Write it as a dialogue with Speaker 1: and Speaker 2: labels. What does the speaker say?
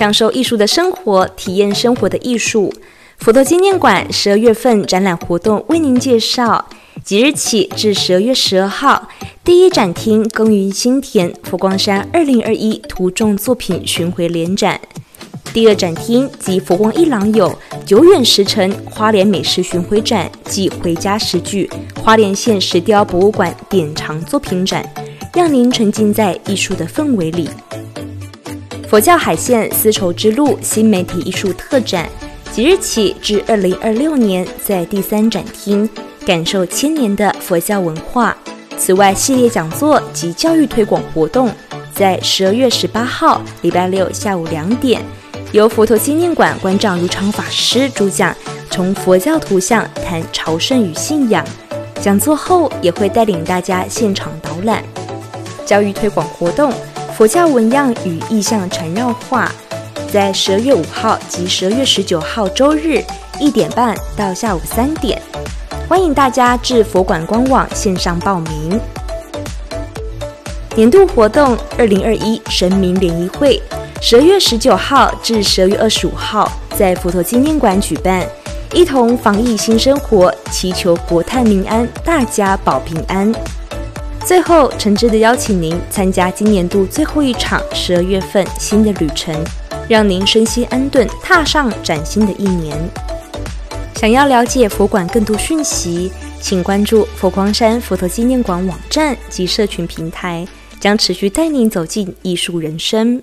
Speaker 1: 享受艺术的生活，体验生活的艺术。佛陀纪念馆十二月份展览活动为您介绍。即日起至十二月十二号，第一展厅耕耘心田佛光山二零二一图众作品巡回联展，第二展厅及佛光一廊有久远时辰花莲美食巡回展及回家食具花莲县石雕博物馆典藏作品展，让您沉浸在艺术的氛围里。佛教海线丝绸之路新媒体艺术特展，即日起至二零二六年在第三展厅。感受千年的佛教文化。此外，系列讲座及教育推广活动，在十二月十八号礼拜六下午两点，由佛陀纪念馆馆长如常法师主讲，从佛教图像谈朝圣与信仰。讲座后也会带领大家现场导览。教育推广活动，佛教纹样与意象缠绕画，在十二月五号及十二月十九号周日一点半到下午三点。欢迎大家至佛馆官网线上报名。年度活动二零二一神明联谊会，十二月十九号至十二月二十五号在佛陀纪念馆举办，一同防疫新生活，祈求国泰民安，大家保平安。最后，诚挚的邀请您参加今年度最后一场十二月份新的旅程，让您身心安顿，踏上崭新的一年。想要了解佛馆更多讯息，请关注佛光山佛陀纪念馆网站及社群平台，将持续带您走进艺术人生。